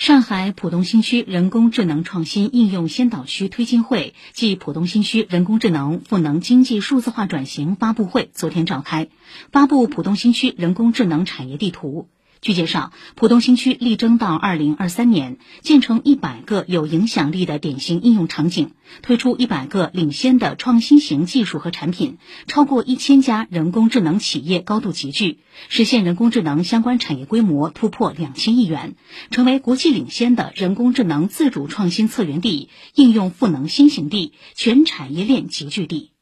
上海浦东新区人工智能创新应用先导区推进会暨浦东新区人工智能赋能经济数字化转型发布会昨天召开，发布浦东新区人工智能产业地图。据介绍，浦东新区力争到二零二三年建成一百个有影响力的典型应用场景，推出一百个领先的创新型技术和产品，超过一千家人工智能企业高度集聚，实现人工智能相关产业规模突破两千亿元，成为国际领先的人工智能自主创新策源地、应用赋能新型地、全产业链集聚地。